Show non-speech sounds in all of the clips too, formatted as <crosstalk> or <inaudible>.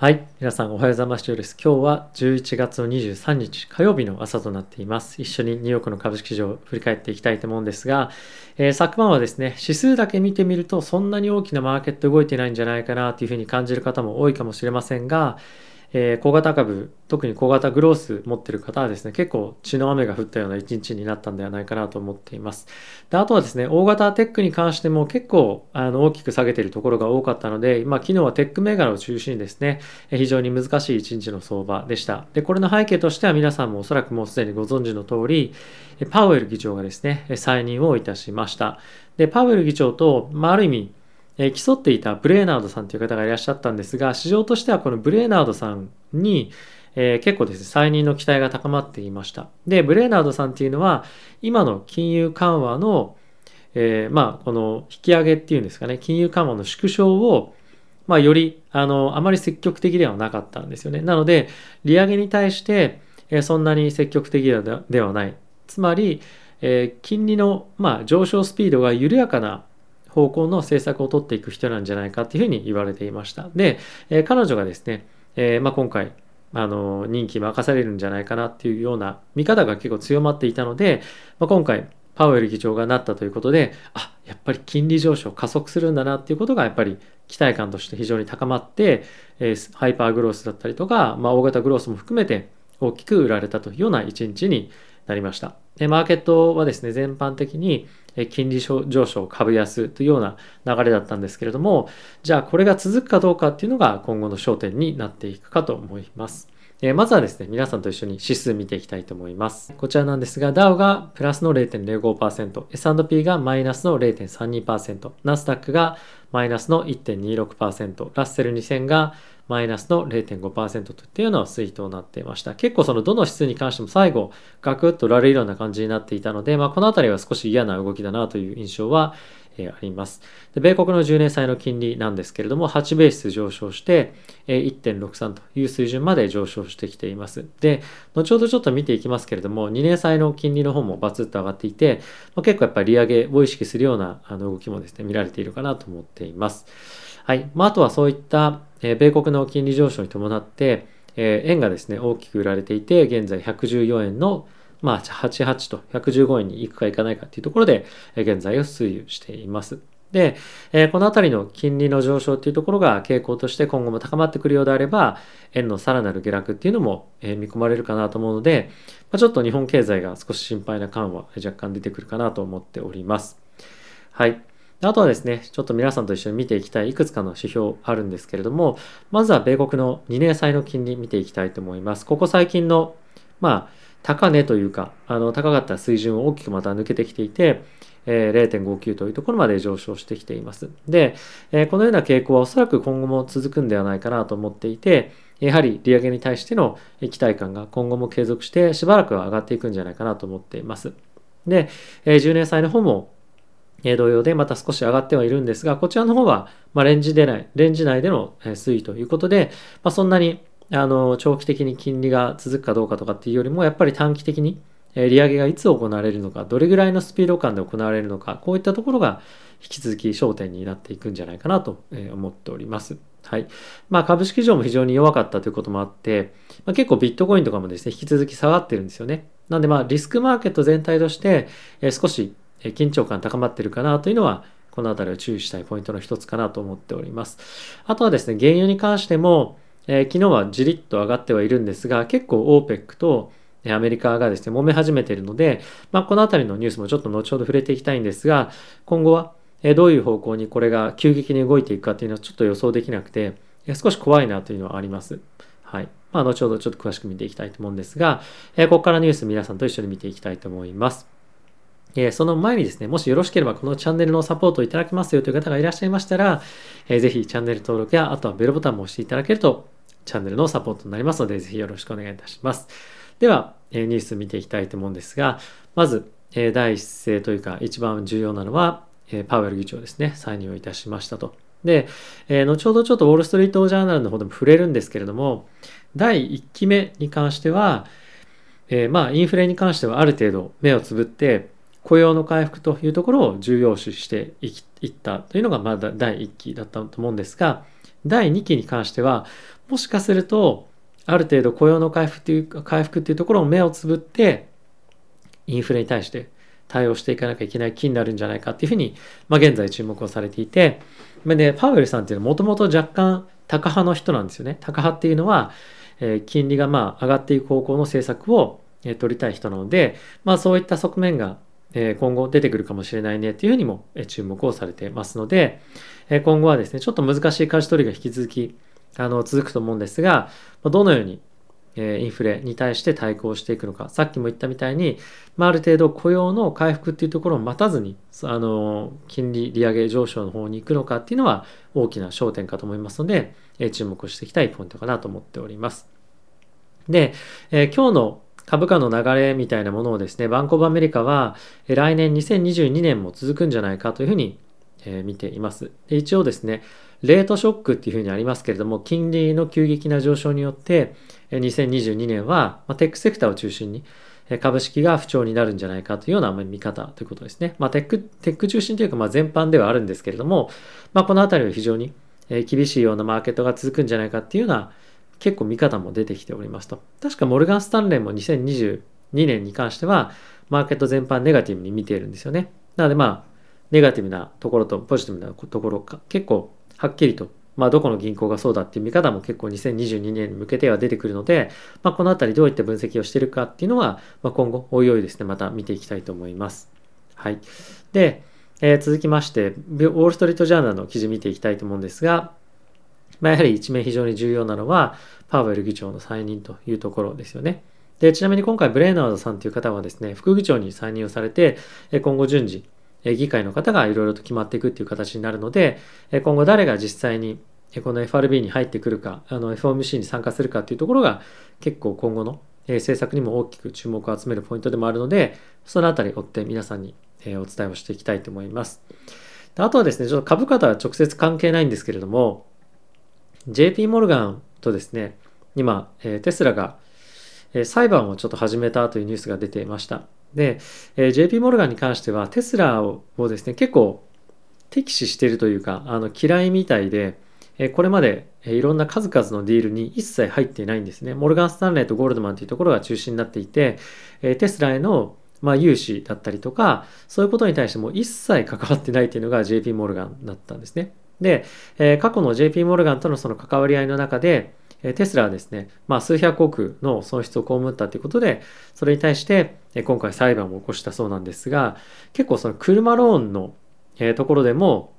はい。皆さんおはようございます。です。今日は11月の23日火曜日の朝となっています。一緒にニューヨークの株式市場を振り返っていきたいと思うんですが、えー、昨晩はですね、指数だけ見てみるとそんなに大きなマーケット動いてないんじゃないかなというふうに感じる方も多いかもしれませんが、えー、小型株、特に小型グロース持ってる方はですね、結構血の雨が降ったような一日になったんではないかなと思っています。であとはですね、大型テックに関しても結構あの大きく下げているところが多かったので、まあ、昨日はテック銘柄を中心にですね、非常に難しい一日の相場でした。で、これの背景としては皆さんもおそらくもうすでにご存知の通り、パウエル議長がですね、再任をいたしました。で、パウエル議長と、まあ、ある意味、え競っていたブレーナードさんという方がいらっしゃったんですが、市場としてはこのブレーナードさんに、え、結構ですね、再任の期待が高まっていました。で、ブレーナードさんっていうのは、今の金融緩和の、えー、まあ、この引き上げっていうんですかね、金融緩和の縮小を、まあ、より、あの、あまり積極的ではなかったんですよね。なので、利上げに対して、え、そんなに積極的ではない。つまり、えー、金利の、まあ、上昇スピードが緩やかな方向の政策を取っていく人なんじゃないかっていうふうに言われていました。で、えー、彼女がですね、えー、まあ、今回、あの任期任されるんじゃないかなっていうような見方が結構強まっていたので、まあ、今回パウエル議長がなったということであやっぱり金利上昇加速するんだなっていうことがやっぱり期待感として非常に高まって、えー、ハイパーグロースだったりとか、まあ、大型グロースも含めて大きく売られたというような一日になりました。でマーケットはですね全般的に金利上昇株安というような流れだったんですけれどもじゃあこれが続くかどうかっていうのが今後の焦点になっていくかと思います。えまずはですね、皆さんと一緒に指数見ていきたいと思います。こちらなんですが、ダウがプラスの0.05%、S&P がマイナスの0.32%、ナスダックがマイナスの1.26%、ラッセル2000がマイナスの0.5%といったような推移となっていました。結構そのどの指数に関しても最後ガクッと売られるような感じになっていたので、まあ、この辺りは少し嫌な動きだなという印象はあります。で米国の10年債の金利なんですけれども、8ベース上昇して、え1.63という水準まで上昇してきています。で、後ほどちょっと見ていきますけれども、2年債の金利の方もバツッと上がっていて、結構やっぱり利上げを意識するようなあの動きもですね、見られているかなと思っています。はい。まあ、あとはそういった、え米国の金利上昇に伴って、え円がですね、大きく売られていて、現在114円のまあ、88と115円に行くか行かないかっていうところで、え現在を推移しています。で、えこの辺りの金利の上昇っていうところが傾向として今後も高まってくるようであれば、円のさらなる下落っていうのも、え見込まれるかなと思うので、ま、ちょっと日本経済が少し心配な感は若干出てくるかなと思っております。はい。あとはですね、ちょっと皆さんと一緒に見ていきたいいくつかの指標あるんですけれども、まずは米国の2年債の金利見ていきたいと思います。ここ最近の、まあ、高値というか、あの高かった水準を大きくまた抜けてきていて、え、0.59というところまで上昇してきています。で、このような傾向はおそらく今後も続くんではないかなと思っていて、やはり利上げに対しての期待感が今後も継続してしばらくは上がっていくんじゃないかなと思っています。で、10年債の方もえ同様でまた少し上がってはいるんですが、こちらの方は、まレンジでない、レンジ内での推移ということで、まあ、そんなにあの長期的に金利が続くかどうかとかっていうよりもやっぱり短期的に利上げがいつ行われるのかどれぐらいのスピード感で行われるのかこういったところが引き続き焦点になっていくんじゃないかなと思っております。はい。まあ株式市場も非常に弱かったということもあって、まあ、結構ビットコインとかもですね、引き続き下がってるんですよね。なんでまあリスクマーケット全体としてえ少し緊張感高まってるかなというのはこの辺りを注意したいポイントの一つかなと思っております。あとはですね、原油に関してもえー、昨日はじりっと上がってはいるんですが、結構 OPEC とアメリカがですね、揉め始めているので、まあ、このあたりのニュースもちょっと後ほど触れていきたいんですが、今後はどういう方向にこれが急激に動いていくかっていうのはちょっと予想できなくて、少し怖いなというのはあります。はい。まあ、後ほどちょっと詳しく見ていきたいと思うんですが、えここからニュース皆さんと一緒に見ていきたいと思います。えその前にですね、もしよろしければこのチャンネルのサポートをいただけますよという方がいらっしゃいましたら、えー、ぜひチャンネル登録や、あとはベルボタンも押していただけるとチャンネルのサポートになりますので、ぜひよろしくお願いいたします。では、えニュース見ていきたいと思うんですが、まず、え第一声というか、一番重要なのは、えパウエル議長ですね、再任をいたしましたと。で、え後ほどちょっとウォール・ストリート・ジャーナルの方でも触れるんですけれども、第1期目に関しては、え、まあインフレに関してはある程度目をつぶって雇用の回復というところを重要視していったというのがまだ第1期だったと思うんですが第2期に関してはもしかするとある程度雇用の回復っていう回復っていうところを目をつぶってインフレに対して対応していかなきゃいけない期になるんじゃないかっていうふうに、まあ、現在注目をされていて、でパウエルさんっていうのはもともと若干タカ派の人なんですよね。タカ派っていうのは、えー、金利がまあ上がっていく方向の政策を、取りたい人なので、まあ、そういった側面が、え、今後出てくるかもしれないねっていうふうにも、注目をされてますので、え、今後はですねちょっと難しい舵取りが引き続きあの続くと思うんですが、どのようにインフレに対して対抗していくのかさっきも言ったみたいに、まあ、ある程度雇用の回復っていうところを待たずにあの金利利上げ上昇の方に行くのかっていうのは大きな焦点かと思いますので、注目していきたいポイントかなと思っております。で、え今日の株価の流れみたいなものをですねバンコブアメリカは来年2022年も続くんじゃないかというふうに見ています。で一応ですねレートショックっていうふうにありますけれども、金利の急激な上昇によって、2022年は、まテックセクターを中心に、株式が不調になるんじゃないかというような見方ということですね。まあ、テック、テック中心というか、まあ、全般ではあるんですけれども、まあ、このあたりは非常に厳しいようなマーケットが続くんじゃないかっていうような、結構見方も出てきておりますと。確かモルガン・スタンレーも2022年に関しては、マーケット全般ネガティブに見ているんですよね。なのでまあ、ネガティブなところとポジティブなところか、結構はっきりと、まあ、どこの銀行がそうだっていう見方も結構2022年に向けては出てくるので、まあ、このあたりどういった分析をしているかっていうのは、まあ、今後、おいおいですね、また見ていきたいと思います。はい。で、えー、続きまして、ウォール・ストリート・ジャーナルの記事見ていきたいと思うんですが、まあ、やはり一面非常に重要なのは、パウエル議長の再任というところですよね。で、ちなみに今回、ブレーナードさんという方はですね、副議長に再任をされて、今後順次、議会の方がいろいろと決まっていくっていう形になるので、今後誰が実際にこの FRB に入ってくるか、FOMC に参加するかっていうところが結構今後の政策にも大きく注目を集めるポイントでもあるので、そのあたり追って皆さんにお伝えをしていきたいと思います。あとはですね、ちょっと株価とは直接関係ないんですけれども、JP モルガンとですね、今、えテスラがえ裁判をちょっと始めたというニュースが出ていました。で、え、JP モルガンに関してはテスラをですね結構敵視しているというかあの嫌いみたいで、え、これまで、え、いろんな数々のディールに一切入っていないんですねモルガン・スタンレーとゴールドマンというところが中心になっていて、え、テスラへのまあ、融資だったりとかそういうことに対しても一切関わってないというのが JP モルガンだったんですねで、えー、過去の JP モルガンとのその関わり合いの中でテスラはですね、まあ、数百億の損失を被ったということで、それに対して今回裁判を起こしたそうなんですが、結構その車ローンのところでも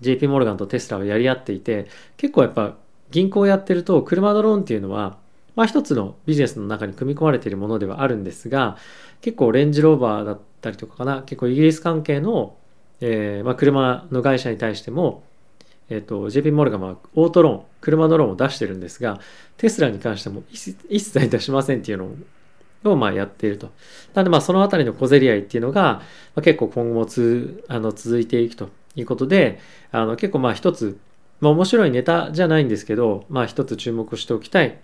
JP モルガンとテスラはやり合っていて、結構やっぱ銀行をやってると車のローンっていうのは、まあ一つのビジネスの中に組み込まれているものではあるんですが、結構レンジローバーだったりとかかな、結構イギリス関係の、えーまあ、車の会社に対しても、えっ、と、JP モルガンはオートローン、車のローンを出してるんですが、テスラに関しても一切出しませんっていうのをまあやっていると。なのでまあそのあたりの小競り合いっていうのが、まあ、結構今後もつあの続いていくということで、あの結構まあ一つ、まあ、面白いネタじゃないんですけど、まあ一つ注目しておきたい、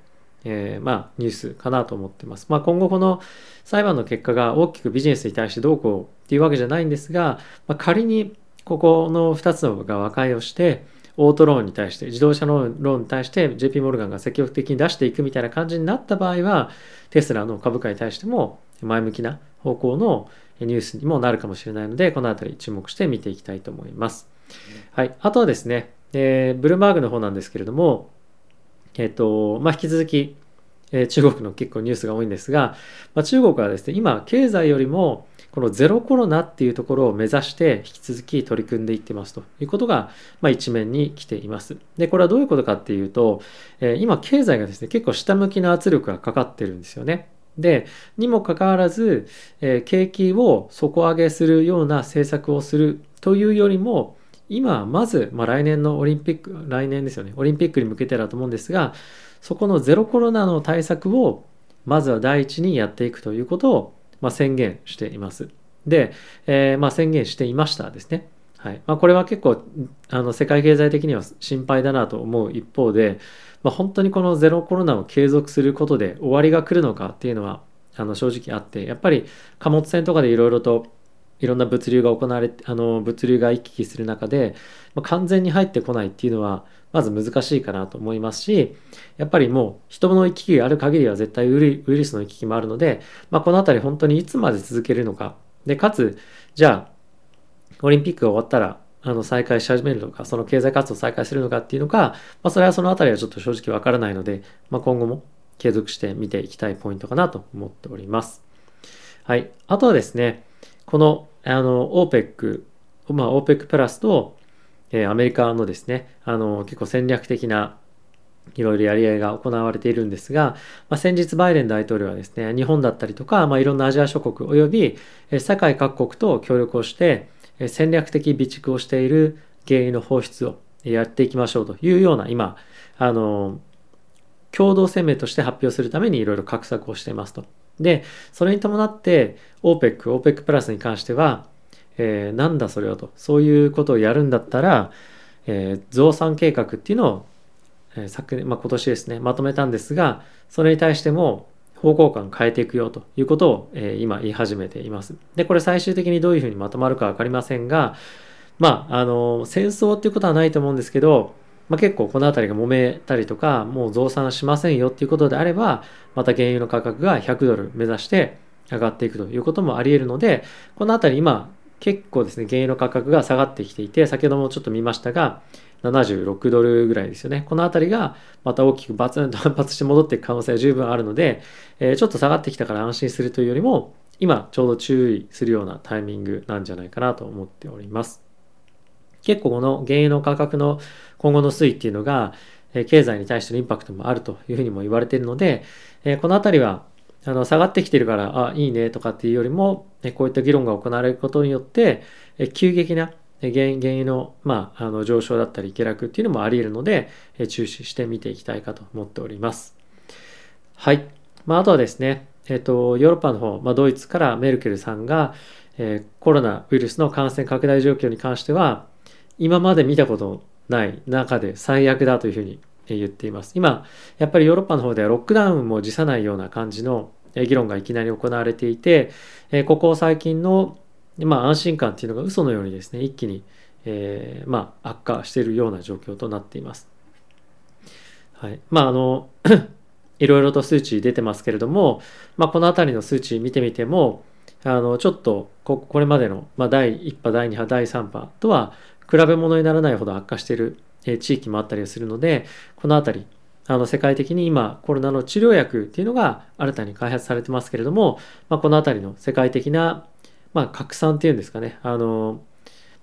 えー、まあニュースかなと思ってます。まあ今後この裁判の結果が大きくビジネスに対してどうこうっていうわけじゃないんですが、まあ、仮にここの2つのが和解をして、オートローンに対して、自動車のローンに対して JP モルガンが積極的に出していくみたいな感じになった場合は、テスラの株価に対しても前向きな方向のニュースにもなるかもしれないので、このあたり注目して見ていきたいと思います。はい。あとはですね、えー、ブルーマーグの方なんですけれども、えっ、ー、と、まあ、引き続き、え、中国の結構ニュースが多いんですが、まあ、中国はですね、今、経済よりもこのゼロコロナっていうところを目指して引き続き取り組んでいってますということが、まあ、一面に来ています。で、これはどういうことかっていうと、えー、今経済がですね、結構下向きな圧力がかかってるんですよね。で、にもかかわらず、えー、景気を底上げするような政策をするというよりも、今まず、まあ、来年のオリンピック、来年ですよね、オリンピックに向けてだと思うんですが、そこのゼロコロナの対策をまずは第一にやっていくということをまあ、宣言しています。で、えー、まあ、宣言していましたですね。はいまあ、これは結構あの世界経済的には心配だなと思う一方で、まあ、本当にこのゼロコロナを継続することで終わりが来るのかっていうのはあの正直あってやっぱり貨物船とかでいろいろといろんな物流が行われあの物流が行き来する中で、まあ、完全に入ってこないっていうのはまず難しいかなと思いますし、やっぱりもう人の行き来がある限りは絶対ウイルスの行き来もあるので、まあ、このあたり本当にいつまで続けるのか。で、かつ、じゃあ、オリンピックが終わったら、あの再開し始めるのか、その経済活動を再開するのかっていうのか、まあ、それはそのあたりはちょっと正直わからないので、まあ、今後も継続して見ていきたいポイントかなと思っております。はい。あとはですね、この、あの、OPEC、まあ、OPEC プラスと、え、アメリカのですね、あの、結構戦略的ないろいろやり合いが行われているんですが、まあ、先日バイデン大統領はですね、日本だったりとか、まあ、いろんなアジア諸国及び世界各国と協力をして、戦略的備蓄をしている原油の放出をやっていきましょうというような今、あの、共同声明として発表するためにいろいろ画策をしていますと。で、それに伴って OPEC、OPEC プラスに関しては、えー、なんだそれはと、そういうことをやるんだったら、えー、増産計画っていうのを、えー、昨年、まあ、今年ですね、まとめたんですが、それに対しても方向感変えていくよということを、えー、今言い始めています。で、これ最終的にどういうふうにまとまるかわかりませんが、まあ、あの、戦争っていうことはないと思うんですけど、まあ、結構この辺りが揉めたりとか、もう増産しませんよっていうことであれば、また原油の価格が100ドル目指して上がっていくということもあり得るので、この辺り今結構ですね、原油の価格が下がってきていて、先ほどもちょっと見ましたが、76ドルぐらいですよね。この辺りがまた大きくバツンと <laughs> 反発して戻っていく可能性は十分あるので、えー、ちょっと下がってきたから安心するというよりも、今ちょうど注意するようなタイミングなんじゃないかなと思っております。結構この原油の価格の今後の推移っていうのが、経済に対してのインパクトもあるというふうにも言われているので、このあたりはあの下がってきてるから、あ、いいねとかっていうよりも、こういった議論が行われることによって、急激な原油の,、まあ、あの上昇だったり下落っていうのもあり得るので、注視して見ていきたいかと思っております。はい。まあ、あとはですね、えっ、と、ヨーロッパの方、まあ、ドイツからメルケルさんが、えー、コロナウイルスの感染拡大状況に関しては、今まで見たことない中で最悪だというふうに言っています。今、やっぱりヨーロッパの方ではロックダウンも辞さないような感じの議論がいきなり行われていて、ここ最近の、まあ、安心感っていうのが嘘のようにですね、一気に、えー、まあ、悪化しているような状況となっています。はい。まあ、あの <coughs> いろいろと数値出てますけれども、まあ、この辺りの数値見てみても、あの、ちょっとこ、これまでの、まあ、第1波、第2波、第3波とは、比べ物にならないほど悪化している地域もあったりするので、この辺り、あの世界的に今コロナの治療薬っていうのが新たに開発されてますけれども、まあ、この辺りの世界的な、まあ、拡散っていうんですかね、あの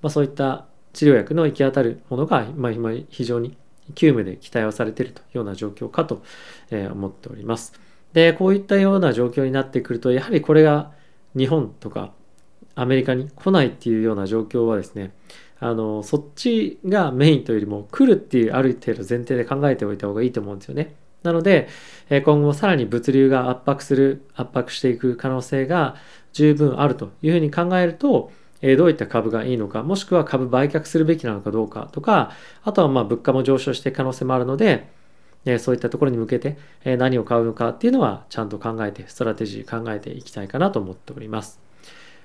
まあ、そういった治療薬の行き当たるものが、まあ、今非常に急務で期待をされているというような状況かと思っております。で、こういったような状況になってくると、やはりこれが日本とかアメリカに来ないっていうような状況はですね、あのそっちがメインというよりも来るっていうある程度前提で考えておいた方がいいと思うんですよね。なので今後さらに物流が圧迫する圧迫していく可能性が十分あるというふうに考えるとどういった株がいいのかもしくは株売却するべきなのかどうかとかあとはまあ物価も上昇していく可能性もあるのでそういったところに向けて何を買うのかっていうのはちゃんと考えてストラテジー考えていきたいかなと思っております。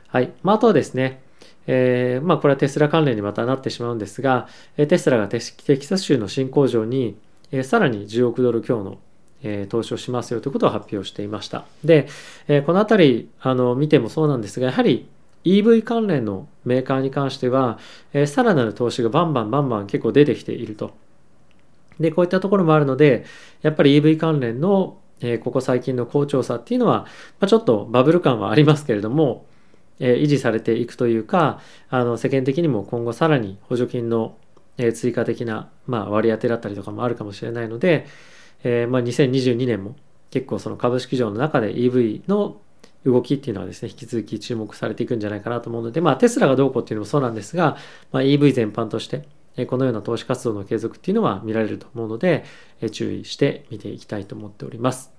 はい。まあ、あとはですね、えー、まあこれはテスラ関連にまたなってしまうんですが、テスラがテキサス州の新工場に、えさらに10億ドル強の、え投資をしますよということを発表していました。で、えこのあたりあの見てもそうなんですが、やはり EV 関連のメーカーに関しては、えさらなる投資がバンバンバンバン結構出てきていると。で、こういったところもあるので、やっぱり EV 関連の、えここ最近の好調さっていうのは、まあ、ちょっとバブル感はありますけれども、え維持されていくというかあの世間的にも今後さらに補助金の、え追加的な、まあ、割り当てだったりとかもあるかもしれないので、えまあ、2022年も結構その株式上の中で EV の動きっていうのはですね、引き続き注目されていくんじゃないかなと思うので、まあ、テスラがどうこうっていうのもそうなんですが、まあ、EV 全般として、このような投資活動の継続っていうのは見られると思うので、注意して見ていきたいと思っております。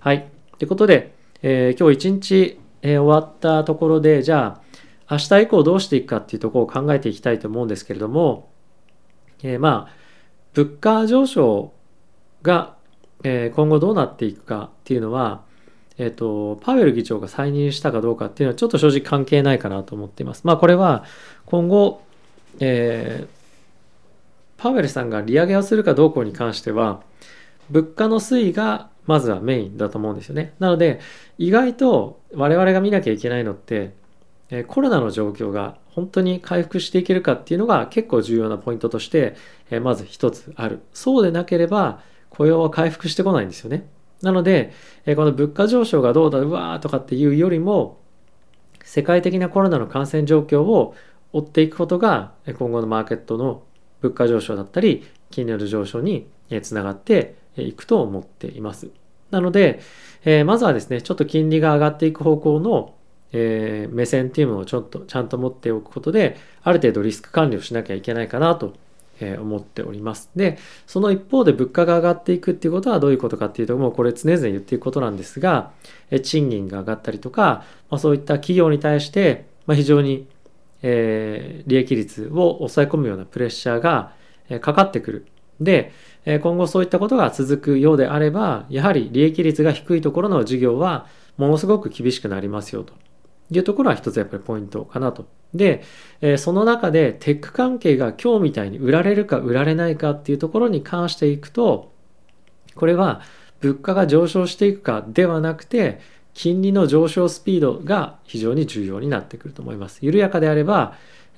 はい。ということで、えー、今日一日え、終わったところでじゃあ明日以降どうしていくかっていうところを考えていきたいと思うんですけれども、えー、まあ物価上昇が、え、今後どうなっていくかっていうのは、えーと、パウエル議長が再任したかどうかっていうのはちょっと正直関係ないかなと思っています。まあこれは今後、えーパウエルさんが利上げをするかどうこうに関しては物価の推移がまずはメインだと思うんですよね。なので意外と我々が見なきゃいけないのってコロナの状況が本当に回復していけるかっていうのが結構重要なポイントとしてまず一つある。そうでなければ雇用は回復してこないんですよね。なのでこの物価上昇がどうだうわーとかっていうよりも世界的なコロナの感染状況を追っていくことが今後のマーケットの物価上昇だったり金利の上昇につながっていくと思っています。なので、えー、まずはですね、ちょっと金利が上がっていく方向の、えー、目線っていうのをちょっとちゃんと持っておくことで、ある程度リスク管理をしなきゃいけないかなと思っております。で、その一方で物価が上がっていくっていうことはどういうことかっていうと、もうこれ常々言っていくことなんですが、賃金が上がったりとか、まあ、そういった企業に対して、まあ、非常に、えー、利益率を抑え込むようなプレッシャーがかかってくる。で、今後そういったことが続くようであれば、やはり利益率が低いところの事業はものすごく厳しくなりますよというところは一つやっぱりポイントかなと。で、その中でテック関係が今日みたいに売られるか売られないかっていうところに関していくと、これは物価が上昇していくかではなくて、金利の上昇スピードが非常に重要になってくると思います。緩やかであれば、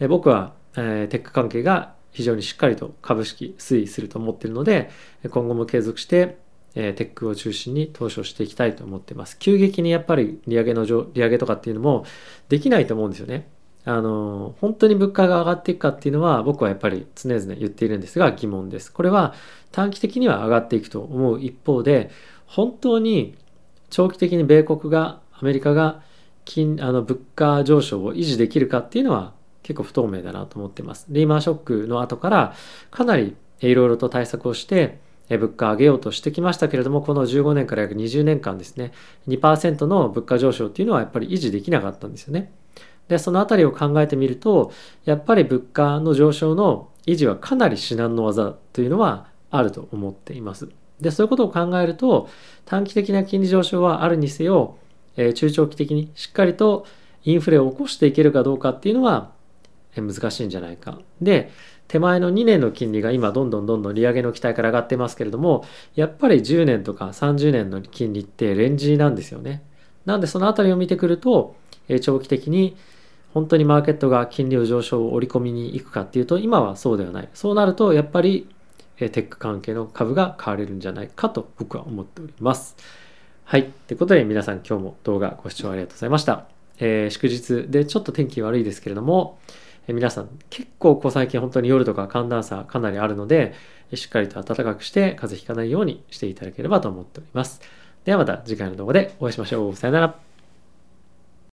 僕はテック関係が非常にしっかりと株式推移すると思っているので今後も継続してテックを中心に投資をしていきたいと思っています。急激にやっぱり利上げの利上げとかっていうのもできないと思うんですよね。あの本当に物価が上がっていくかっていうのは僕はやっぱり常々言っているんですが疑問です。これは短期的には上がっていくと思う。一方で本当に長期的に米国がアメリカが金あの物価上昇を維持できるかっていうのは結構不透明だなと思ってます。リーマンショックの後からかなりいろいろと対策をして物価上げようとしてきましたけれども、この15年から約20年間ですね、2%の物価上昇っていうのはやっぱり維持できなかったんですよね。で、そのあたりを考えてみると、やっぱり物価の上昇の維持はかなり至難の技というのはあると思っています。で、そういうことを考えると、短期的な金利上昇はあるにせよ、え、中長期的にしっかりとインフレを起こしていけるかどうかっていうのは難しいんじゃないか。で、手前の2年の金利が今どんどんどんどん利上げの期待から上がってますけれども、やっぱり10年とか30年の金利ってレンジなんですよね。なんでそのあたりを見てくると、長期的に本当にマーケットが金利を上昇を織り込みに行くかっていうと、今はそうではない。そうなると、やっぱりテック関係の株が買われるんじゃないかと僕は思っております。はい。ということで皆さん今日も動画ご視聴ありがとうございました。えー、祝日でちょっと天気悪いですけれども、え皆さん結構こう最近本当に夜とか寒暖差かなりあるので、しっかりと暖かくして風邪ひかないようにしていただければと思っております。ではまた次回の動画でお会いしましょう。さよなら。